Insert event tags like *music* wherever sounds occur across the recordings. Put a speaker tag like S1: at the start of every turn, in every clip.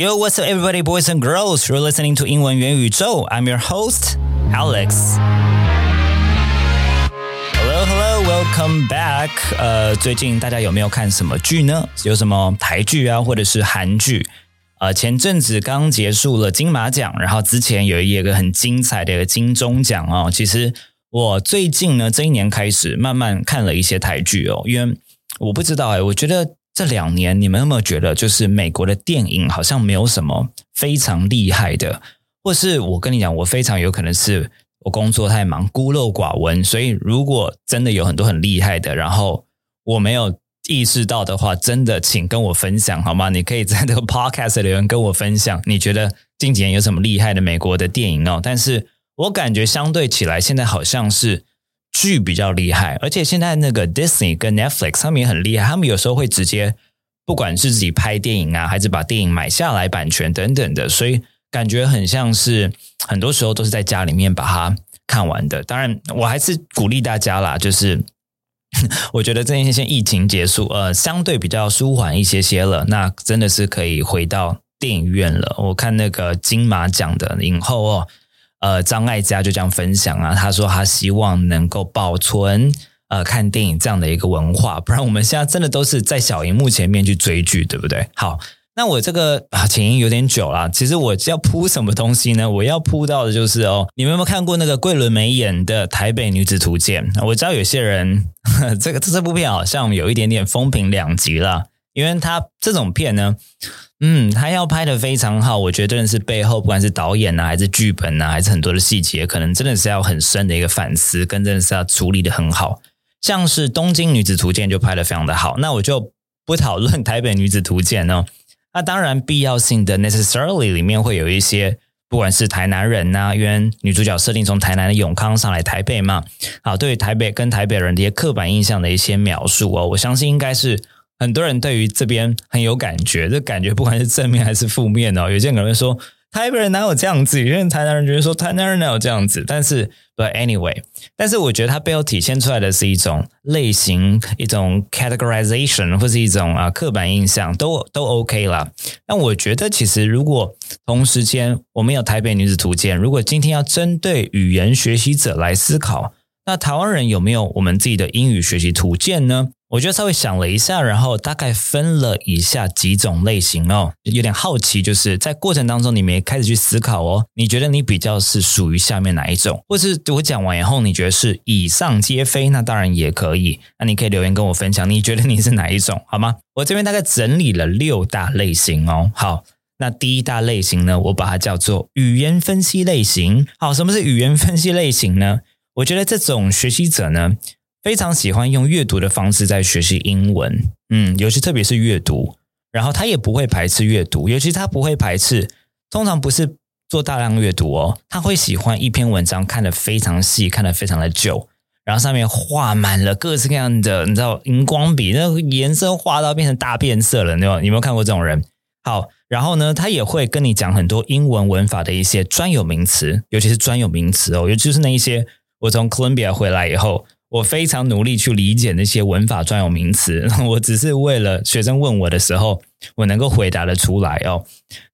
S1: Yo, what's up, everybody, boys and girls? You're listening to 英文元宇宙. I'm your host, Alex. Hello, hello, welcome back. 呃，最近大家有没有看什么剧呢？有什么台剧啊，或者是韩剧？呃，前阵子刚结束了金马奖，然后之前有一个很精彩的一个金钟奖哦。其实我最近呢，这一年开始慢慢看了一些台剧哦，因为我不知道哎，我觉得。这两年，你们有没有觉得，就是美国的电影好像没有什么非常厉害的，或是我跟你讲，我非常有可能是我工作太忙，孤陋寡闻，所以如果真的有很多很厉害的，然后我没有意识到的话，真的请跟我分享好吗？你可以在这个 podcast 留言跟我分享，你觉得近几年有什么厉害的美国的电影哦？但是我感觉相对起来，现在好像是。剧比较厉害，而且现在那个 Disney 跟 Netflix 他们也很厉害，他们有时候会直接不管是自己拍电影啊，还是把电影买下来版权等等的，所以感觉很像是很多时候都是在家里面把它看完的。当然，我还是鼓励大家啦，就是 *laughs* 我觉得这一些疫情结束，呃，相对比较舒缓一些些了，那真的是可以回到电影院了。我看那个金马奖的影后哦。呃，张艾嘉就这样分享啊，他说他希望能够保存呃看电影这样的一个文化，不然我们现在真的都是在小荧幕前面去追剧，对不对？好，那我这个啊前因有点久了，其实我要铺什么东西呢？我要铺到的就是哦，你们有没有看过那个桂纶镁演的《台北女子图鉴》？我知道有些人 *laughs* 这个这部片好像有一点点风评两极了，因为他这种片呢。嗯，他要拍的非常好，我觉得真的是背后不管是导演呐，还是剧本呐，还是很多的细节，可能真的是要很深的一个反思，跟真的是要处理的很好。像是《东京女子图鉴》就拍的非常的好，那我就不讨论《台北女子图鉴》哦。那当然必要性的 necessarily 里面会有一些，不管是台南人呐，因为女主角设定从台南的永康上来台北嘛，好，对于台北跟台北人的一些刻板印象的一些描述哦，我相信应该是。很多人对于这边很有感觉，这感觉不管是正面还是负面哦。有些人可能会说台北人哪有这样子，有些人台南人觉得说台南人哪有这样子。但是，but anyway，但是我觉得它背后体现出来的是一种类型、一种 categorization 或是一种啊刻板印象，都都 OK 啦。那我觉得其实如果同时间我们有台北女子图鉴，如果今天要针对语言学习者来思考，那台湾人有没有我们自己的英语学习图鉴呢？我觉得稍微想了一下，然后大概分了以下几种类型哦，有点好奇，就是在过程当中你们也开始去思考哦，你觉得你比较是属于下面哪一种，或是我讲完以后你觉得是以上皆非，那当然也可以，那你可以留言跟我分享，你觉得你是哪一种，好吗？我这边大概整理了六大类型哦，好，那第一大类型呢，我把它叫做语言分析类型。好，什么是语言分析类型呢？我觉得这种学习者呢。非常喜欢用阅读的方式在学习英文，嗯，尤其特别是阅读，然后他也不会排斥阅读，尤其他不会排斥，通常不是做大量阅读哦，他会喜欢一篇文章看得非常细，看得非常的久，然后上面画满了各式各样的，你知道荧光笔，那个颜色画到变成大变色了，你有有没有看过这种人？好，然后呢，他也会跟你讲很多英文文法的一些专有名词，尤其是专有名词哦，尤其是那一些我从哥伦比亚回来以后。我非常努力去理解那些文法专有名词，*laughs* 我只是为了学生问我的时候，我能够回答的出来哦。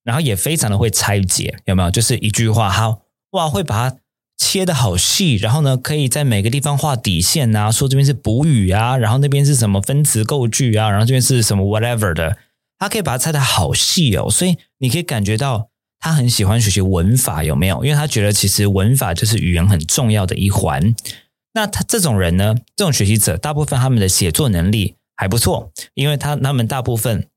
S1: 然后也非常的会拆解，有没有？就是一句话，好哇，会把它切的好细，然后呢，可以在每个地方画底线啊，说这边是补语啊，然后那边是什么分词构句啊，然后这边是什么 whatever 的，他可以把它拆的好细哦。所以你可以感觉到他很喜欢学习文法，有没有？因为他觉得其实文法就是语言很重要的一环。那他这种人呢？这种学习者，大部分他们的写作能力还不错，因为他他们大部分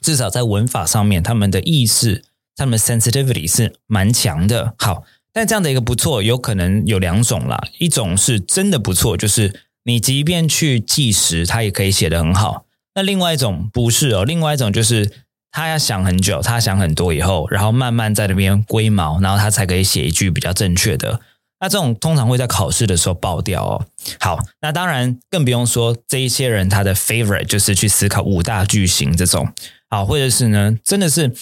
S1: 至少在文法上面，他们的意识，他们 sensitivity 是蛮强的。好，但这样的一个不错，有可能有两种啦。一种是真的不错，就是你即便去计时，他也可以写得很好。那另外一种不是哦，另外一种就是他要想很久，他想很多以后，然后慢慢在那边归毛，然后他才可以写一句比较正确的。那这种通常会在考试的时候爆掉哦。好，那当然更不用说这一些人他的 favorite 就是去思考五大句型这种，好，或者是呢，真的是，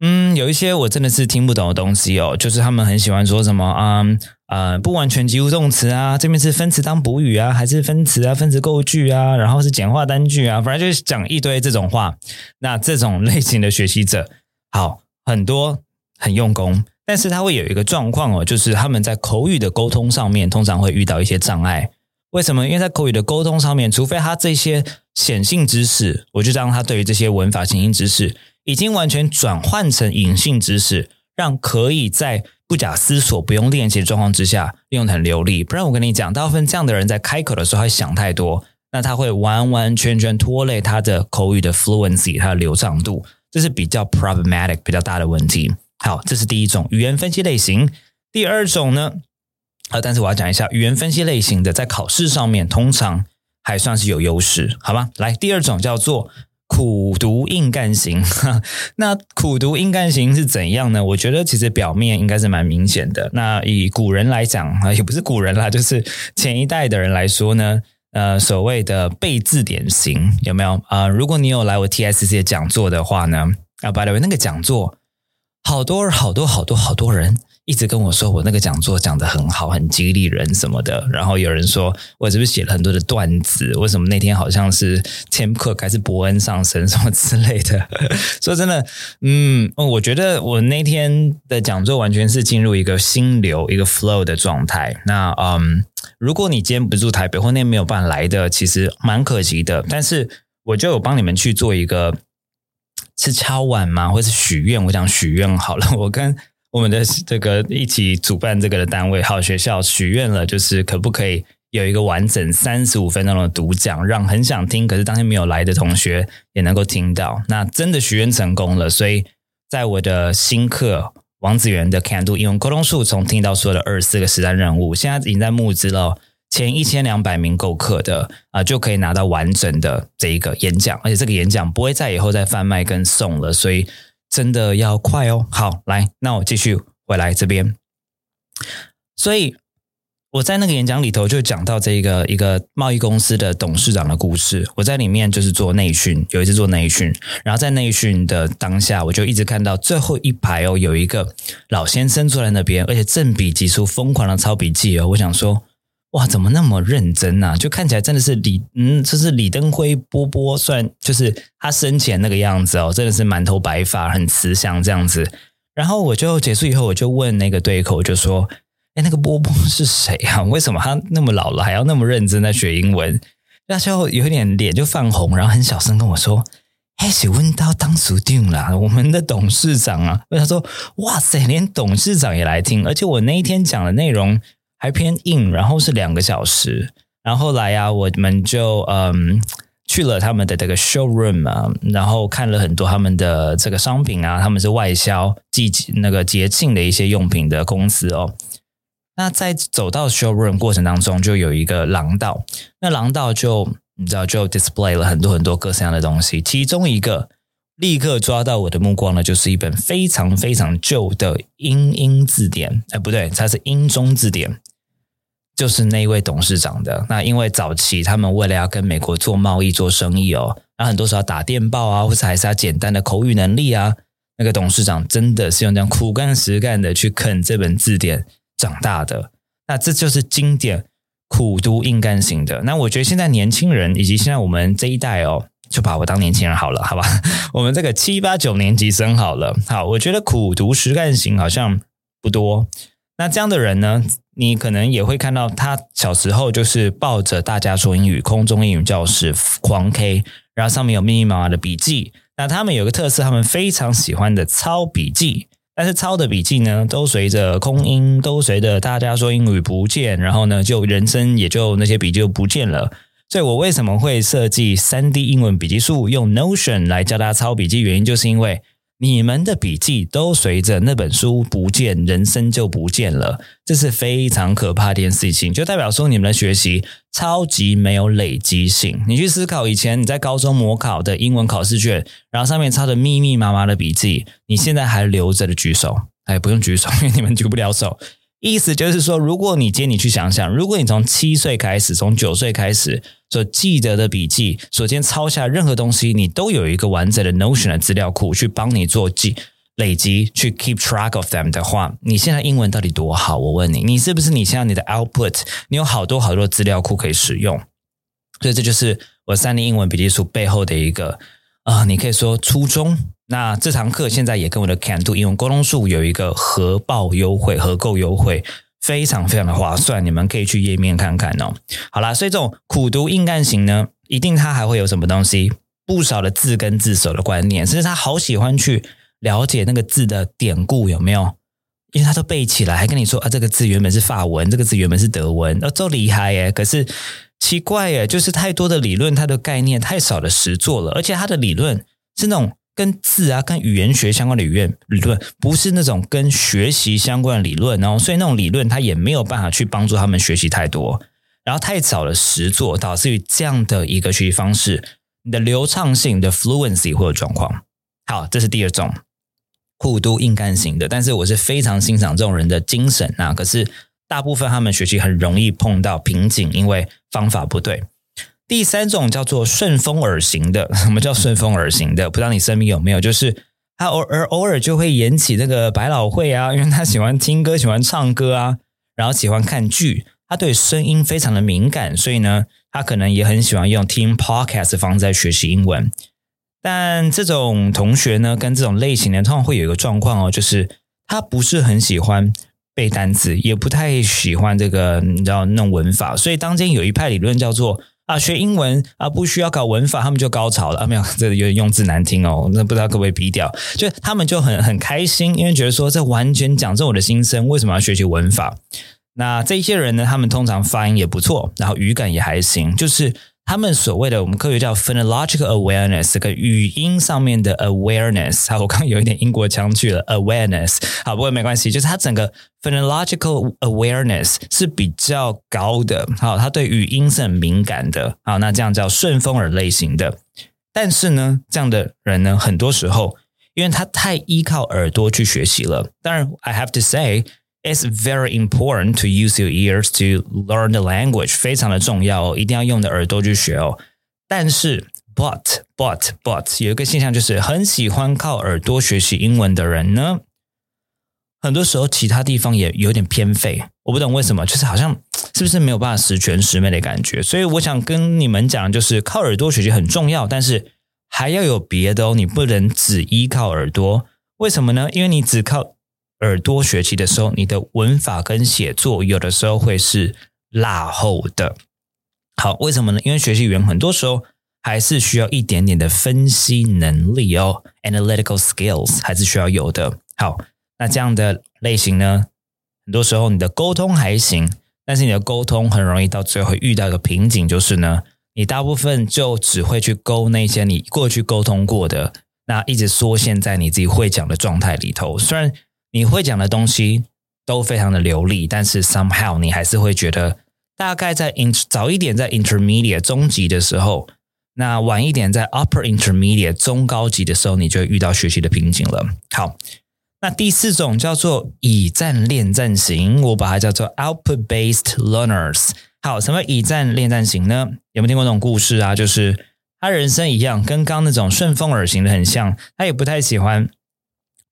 S1: 嗯，有一些我真的是听不懂的东西哦，就是他们很喜欢说什么啊，呃，不完全及物动词啊，这边是分词当补语啊，还是分词啊，分词构句啊，然后是简化单句啊，反正就是讲一堆这种话。那这种类型的学习者。好，很多很用功，但是他会有一个状况哦，就是他们在口语的沟通上面通常会遇到一些障碍。为什么？因为在口语的沟通上面，除非他这些显性知识，我就让他对于这些文法显性知识已经完全转换成隐性知识，让可以在不假思索、不用练习的状况之下用的很流利。不然我跟你讲，大部分这样的人在开口的时候会想太多，那他会完完全全拖累他的口语的 fluency，他的流畅度，这是比较 problematic 比较大的问题。好，这是第一种语言分析类型。第二种呢？啊，但是我要讲一下语言分析类型的，在考试上面通常还算是有优势，好吗？来，第二种叫做苦读硬干型。*laughs* 那苦读硬干型是怎样呢？我觉得其实表面应该是蛮明显的。那以古人来讲啊，*laughs* 也不是古人啦，就是前一代的人来说呢，呃，所谓的背字典型有没有啊？如果你有来我 TSC 的讲座的话呢，啊，by the way，那个讲座好多好多好多好多人。一直跟我说我那个讲座讲的很好，很激励人什么的。然后有人说我是不是写了很多的段子？为什么那天好像是 tiktok 还是伯恩上身什么之类的？*laughs* 说真的，嗯，我觉得我那天的讲座完全是进入一个心流、一个 flow 的状态。那嗯，如果你今天不住台北或那天没有办法来的，其实蛮可惜的。但是我就有帮你们去做一个是敲碗吗？或是许愿？我想许愿好了，我跟。我们的这个一起主办这个的单位，好学校许愿了，就是可不可以有一个完整三十五分钟的独讲，让很想听可是当天没有来的同学也能够听到。那真的许愿成功了，所以在我的新课王子源的 Can Do 英文沟通术，从听到说的二十四个实战任务，现在已经在募资了，前一千两百名购课的啊，就可以拿到完整的这一个演讲，而且这个演讲不会在以后再贩卖跟送了，所以。真的要快哦！好，来，那我继续回来这边。所以我在那个演讲里头就讲到这个一个贸易公司的董事长的故事。我在里面就是做内训，有一次做内训，然后在内训的当下，我就一直看到最后一排哦，有一个老先生坐在那边，而且正笔疾书，疯狂的抄笔记哦。我想说。哇，怎么那么认真呐？就看起来真的是李，嗯，就是李登辉波波，算就是他生前那个样子哦，真的是满头白发，很慈祥这样子。然后我就结束以后，我就问那个对口，就说：“哎，那个波波 *laughs* 是谁啊？为什么他那么老了还要那么认真在学英文？”那时候有点脸就泛红，然后很小声跟我说：“哎，是问到当属定了，我们的董事长啊。”他说：“哇塞，连董事长也来听，而且我那一天讲的内容。”还偏硬，然后是两个小时，然后来呀，我们就嗯去了他们的这个 showroom 啊，然后看了很多他们的这个商品啊，他们是外销季那个节庆的一些用品的公司哦。那在走到 showroom 过程当中，就有一个廊道，那廊道就你知道就 display 了很多很多各式样的东西，其中一个立刻抓到我的目光呢，就是一本非常非常旧的英英字典，哎，不对，它是英中字典。就是那一位董事长的那，因为早期他们为了要跟美国做贸易、做生意哦，那很多时候打电报啊，或者还是要简单的口语能力啊。那个董事长真的是用这样苦干实干的去啃这本字典长大的。那这就是经典苦读硬干型的。那我觉得现在年轻人以及现在我们这一代哦，就把我当年轻人好了，好吧？*laughs* 我们这个七八九年级生好了，好，我觉得苦读实干型好像不多。那这样的人呢？你可能也会看到，他小时候就是抱着大家说英语空中英语教室狂 K，然后上面有密密麻麻的笔记。那他们有个特色，他们非常喜欢的抄笔记，但是抄的笔记呢，都随着空音，都随着大家说英语不见，然后呢，就人生也就那些笔记就不见了。所以我为什么会设计三 D 英文笔记术，用 Notion 来教大家抄笔记，原因就是因为。你们的笔记都随着那本书不见，人生就不见了，这是非常可怕的一件事情，就代表说你们的学习超级没有累积性。你去思考以前你在高中模考的英文考试卷，然后上面抄的密密麻麻的笔记，你现在还留着的举手，哎，不用举手，因为你们举不了手。意思就是说，如果你今天你去想想，如果你从七岁开始，从九岁开始所记得的笔记，所先抄下任何东西，你都有一个完整的 Notion 的资料库去帮你做记累积，去 keep track of them 的话，你现在英文到底多好？我问你，你是不是你现在你的 output，你有好多好多资料库可以使用？所以这就是我三年英文笔记书背后的一个啊，你可以说初衷，那这堂课现在也跟我的 Can Do 英文沟通术有一个合报优惠、合购优惠，非常非常的划算，你们可以去页面看看哦。好啦，所以这种苦读硬干型呢，一定它还会有什么东西？不少的字根字首的观念，甚至他好喜欢去了解那个字的典故有没有？因为他都背起来，还跟你说啊，这个字原本是法文，这个字原本是德文，哦，都厉害耶！可是奇怪耶，就是太多的理论，它的概念太少的实做了，而且它的理论是那种跟字啊、跟语言学相关的语言理论，不是那种跟学习相关的理论哦。所以那种理论他也没有办法去帮助他们学习太多，然后太早的实做，导致于这样的一个学习方式，你的流畅性的 fluency 会有状况。好，这是第二种。苦读硬干型的，但是我是非常欣赏这种人的精神啊。可是大部分他们学习很容易碰到瓶颈，因为方法不对。第三种叫做顺风耳型的，*laughs* 什么叫顺风耳型的？不知道你身边有没有？就是他偶尔偶尔就会演起那个百老汇啊，因为他喜欢听歌，喜欢唱歌啊，然后喜欢看剧，他对声音非常的敏感，所以呢，他可能也很喜欢用听 podcast 方式在学习英文。但这种同学呢，跟这种类型的通常会有一个状况哦，就是他不是很喜欢背单词，也不太喜欢这个你知道弄文法，所以当今有一派理论叫做啊，学英文啊不需要搞文法，他们就高潮了啊，没有，*laughs* 这有点用字难听哦，那不知道可不可以逼掉？就他们就很很开心，因为觉得说这完全讲中我的心声，为什么要学习文法？那这些人呢，他们通常发音也不错，然后语感也还行，就是。他们所谓的我们科学叫 phonological awareness，这个语音上面的 awareness，好，我刚刚有一点英国腔去了 awareness，好，不过没关系，就是它整个 phonological awareness 是比较高的，好，他对语音是很敏感的，好，那这样叫顺风耳类型的。但是呢，这样的人呢，很多时候因为他太依靠耳朵去学习了，当然，I have to say。It's very important to use your ears to learn the language，非常的重要哦，一定要用的耳朵去学哦。但是，but but but 有一个现象就是，很喜欢靠耳朵学习英文的人呢，很多时候其他地方也有点偏废。我不懂为什么，就是好像是不是没有办法十全十美的感觉。所以我想跟你们讲，就是靠耳朵学习很重要，但是还要有别的哦，你不能只依靠耳朵。为什么呢？因为你只靠耳朵学习的时候，你的文法跟写作有的时候会是落后的。好，为什么呢？因为学习语言很多时候还是需要一点点的分析能力哦，analytical skills 还是需要有的。好，那这样的类型呢，很多时候你的沟通还行，但是你的沟通很容易到最后遇到一个瓶颈，就是呢，你大部分就只会去勾那些你过去沟通过的，那一直缩限在你自己会讲的状态里头，虽然。你会讲的东西都非常的流利，但是 somehow 你还是会觉得，大概在 in 早一点在 intermediate 中级的时候，那晚一点在 upper intermediate 中高级的时候，你就遇到学习的瓶颈了。好，那第四种叫做以战练战型，我把它叫做 output based learners。好，什么以战练战型呢？有没有听过这种故事啊？就是他人生一样，跟刚那种顺风耳型的很像，他也不太喜欢。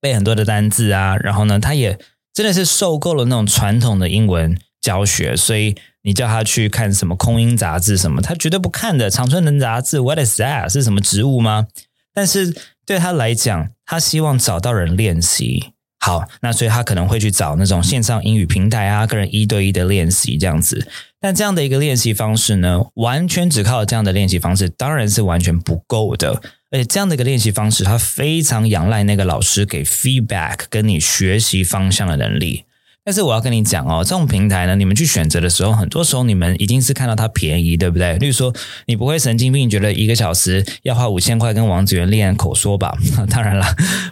S1: 背很多的单字啊，然后呢，他也真的是受够了那种传统的英文教学，所以你叫他去看什么空音杂志什么，他绝对不看的。长春藤杂志，What is that？是什么植物吗？但是对他来讲，他希望找到人练习。好，那所以他可能会去找那种线上英语平台啊，跟人一对一的练习这样子。但这样的一个练习方式呢，完全只靠这样的练习方式，当然是完全不够的。而且这样的一个练习方式，它非常仰赖那个老师给 feedback，跟你学习方向的能力。但是我要跟你讲哦，这种平台呢，你们去选择的时候，很多时候你们一定是看到它便宜，对不对？例如说，你不会神经病，觉得一个小时要花五千块跟王子源练口说吧？*laughs* 当然了，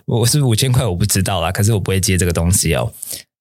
S1: 我是五千块我不知道啦，可是我不会接这个东西哦，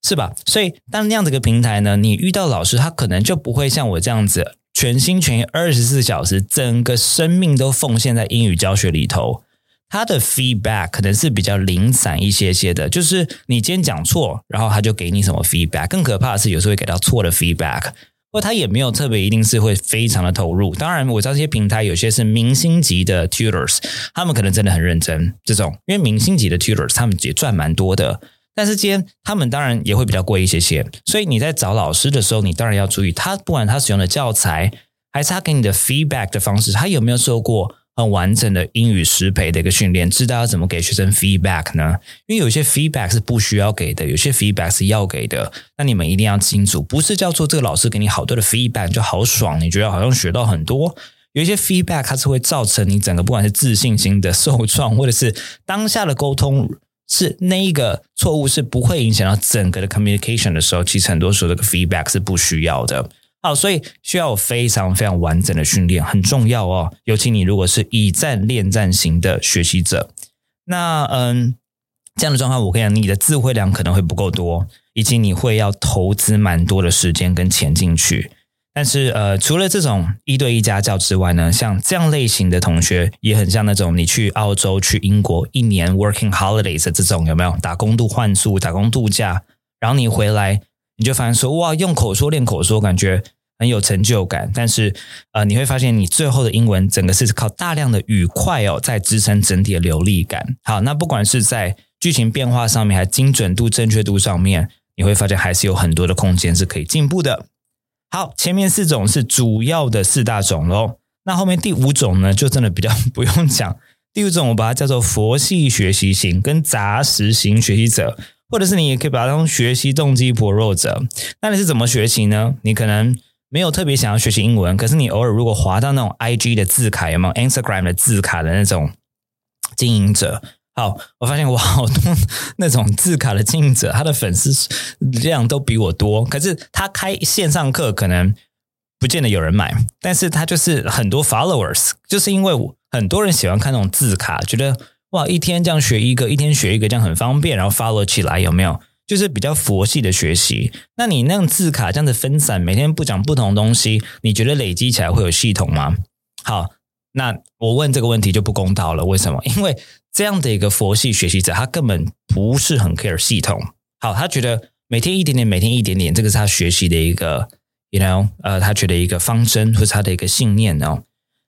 S1: 是吧？所以当那样子个平台呢，你遇到老师，他可能就不会像我这样子。全心全意二十四小时，整个生命都奉献在英语教学里头。他的 feedback 可能是比较零散一些些的，就是你今天讲错，然后他就给你什么 feedback。更可怕的是，有时候会给到错的 feedback，或他也没有特别一定是会非常的投入。当然，我知道这些平台有些是明星级的 tutors，他们可能真的很认真。这种因为明星级的 tutors，他们也赚蛮多的。但是今天他们当然也会比较贵一些些，所以你在找老师的时候，你当然要注意他不管他使用的教材，还是他给你的 feedback 的方式，他有没有受过很完整的英语识培的一个训练，知道要怎么给学生 feedback 呢？因为有些 feedback 是不需要给的，有些 feedback 是要给的。那你们一定要清楚，不是叫做这个老师给你好多的 feedback 就好爽，你觉得好像学到很多。有一些 feedback 它是会造成你整个不管是自信心的受创，或者是当下的沟通是那一个错误是不会影响到整个的 communication 的时候，其实很多时候这个 feedback 是不需要的。好，所以需要有非常非常完整的训练，很重要哦。尤其你如果是以战恋战型的学习者，那嗯，这样的状况，我跟你讲，你的智慧量可能会不够多，以及你会要投资蛮多的时间跟钱进去。但是呃，除了这种一对一家教之外呢，像这样类型的同学，也很像那种你去澳洲、去英国一年 working holidays 这种有没有打工度换宿、打工度假，然后你回来。你就发现说哇，用口说练口说，感觉很有成就感。但是呃，你会发现你最后的英文整个是靠大量的语块哦，在支撑整体的流利感。好，那不管是在剧情变化上面，还精准度、正确度上面，你会发现还是有很多的空间是可以进步的。好，前面四种是主要的四大种喽。那后面第五种呢，就真的比较不用讲。第五种我把它叫做佛系学习型跟杂食型学习者。或者是你也可以把它当学习动机薄弱者。那你是怎么学习呢？你可能没有特别想要学习英文，可是你偶尔如果滑到那种 IG 的字卡，有没有 Instagram 的字卡的那种经营者？好，我发现我好多 *laughs* 那种字卡的经营者，他的粉丝量都比我多，可是他开线上课可能不见得有人买，但是他就是很多 followers，就是因为很多人喜欢看那种字卡，觉得。哇，一天这样学一个，一天学一个，这样很方便，然后 follow 起来有没有？就是比较佛系的学习。那你那样字卡这样子分散，每天不讲不同东西，你觉得累积起来会有系统吗？好，那我问这个问题就不公道了。为什么？*laughs* 因为这样的一个佛系学习者，他根本不是很 care 系统。好，他觉得每天一点点，每天一点点，这个是他学习的一个，you know，呃，他觉得一个方针或者他的一个信念哦。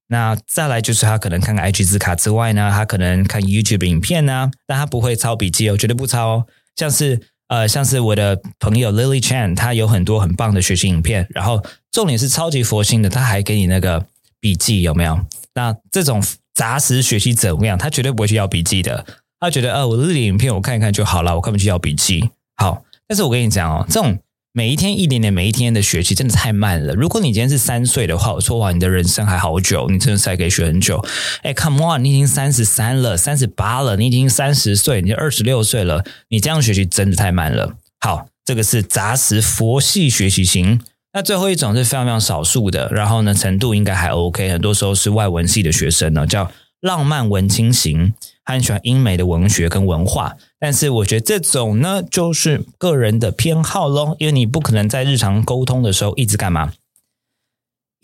S1: 那再来就是他可能看看 IG 字卡之外呢，他可能看 YouTube 影片呢，但他不会抄笔记哦，绝对不抄哦。像是呃，像是我的朋友 Lily Chan，他有很多很棒的学习影片，然后重点是超级佛心的，他还给你那个笔记有没有？那这种杂食学习怎么样？他绝对不会去要笔记的，他觉得呃，我的影片我看一看就好了，我根本去要笔记。好，但是我跟你讲哦，这种。每一天一点点，每一天的学习真的太慢了。如果你今天是三岁的话，我说哇，你的人生还好久，你真的才可以学很久。哎，Come on，你已经三十三了，三十八了，你已经三十岁，你二十六岁了，你这样学习真的太慢了。好，这个是杂食佛系学习型。那最后一种是非常非常少数的，然后呢，程度应该还 OK，很多时候是外文系的学生呢，叫浪漫文青型。很喜欢英美的文学跟文化，但是我觉得这种呢，就是个人的偏好咯，因为你不可能在日常沟通的时候一直干嘛，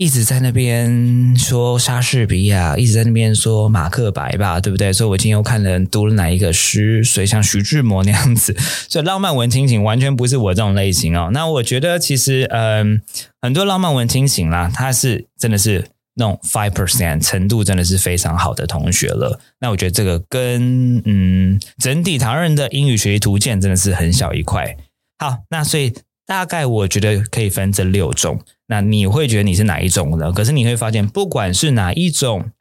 S1: 一直在那边说莎士比亚，一直在那边说马克白吧，对不对？所以我今天又看了读了哪一个诗，所以像徐志摩那样子，所以浪漫文清醒完全不是我这种类型哦。那我觉得其实，嗯，很多浪漫文清醒啦，他是真的是。那种 five percent 程度真的是非常好的同学了。那我觉得这个跟嗯整体唐人的英语学习图鉴真的是很小一块。好，那所以大概我觉得可以分这六种。那你会觉得你是哪一种呢？可是你会发现，不管是哪一种，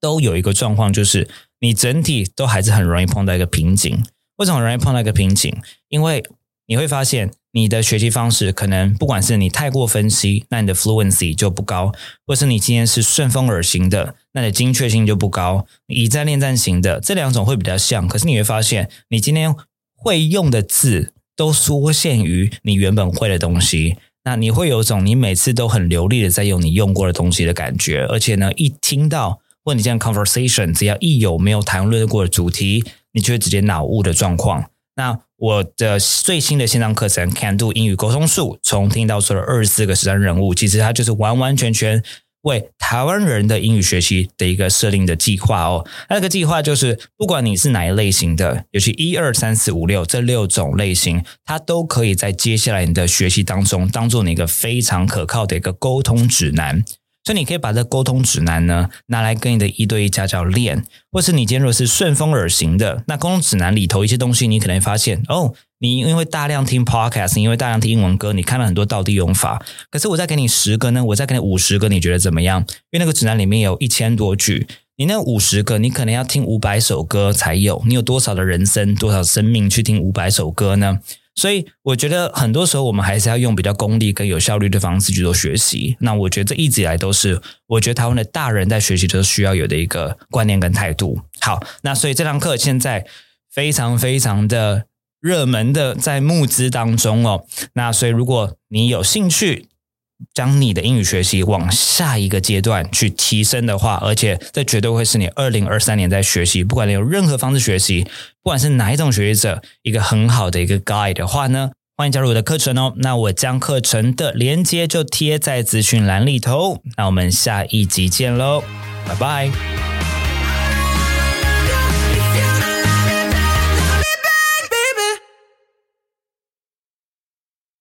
S1: 都有一个状况，就是你整体都还是很容易碰到一个瓶颈。为什么容易碰到一个瓶颈？因为你会发现。你的学习方式可能不管是你太过分析，那你的 fluency 就不高；或是你今天是顺风耳型的，那你的精确性就不高。以战恋战型的这两种会比较像，可是你会发现，你今天会用的字都缩限于你原本会的东西。那你会有种你每次都很流利的在用你用过的东西的感觉，而且呢，一听到或你这样 conversation，只要一有没有谈论过的主题，你就会直接脑雾的状况。那我的最新的线上课程《Can Do 英语沟通术》，从听到说了二十四个实战任务，其实它就是完完全全为台湾人的英语学习的一个设定的计划哦。那个计划就是，不管你是哪一类型的，尤其一二三四五六这六种类型，它都可以在接下来你的学习当中，当做你一个非常可靠的一个沟通指南。所以你可以把这沟通指南呢拿来跟你的一对一家教练，或是你今天如果是顺风耳型的，那沟通指南里头一些东西，你可能发现哦，你因为大量听 podcast，因为大量听英文歌，你看了很多道地用法。可是我再给你十个呢，我再给你五十个，你觉得怎么样？因为那个指南里面有一千多句，你那五十个，你可能要听五百首歌才有。你有多少的人生，多少生命去听五百首歌呢？所以我觉得很多时候我们还是要用比较功利跟有效率的方式去做学习。那我觉得这一直以来都是，我觉得台湾的大人在学习都需要有的一个观念跟态度。好，那所以这堂课现在非常非常的热门的在募资当中哦。那所以如果你有兴趣，将你的英语学习往下一个阶段去提升的话，而且这绝对会是你二零二三年在学习，不管你用任何方式学习，不管是哪一种学习者，一个很好的一个 guide 的话呢，欢迎加入我的课程哦。那我将课程的连接就贴在资讯栏里头。那我们下一集见喽，拜拜。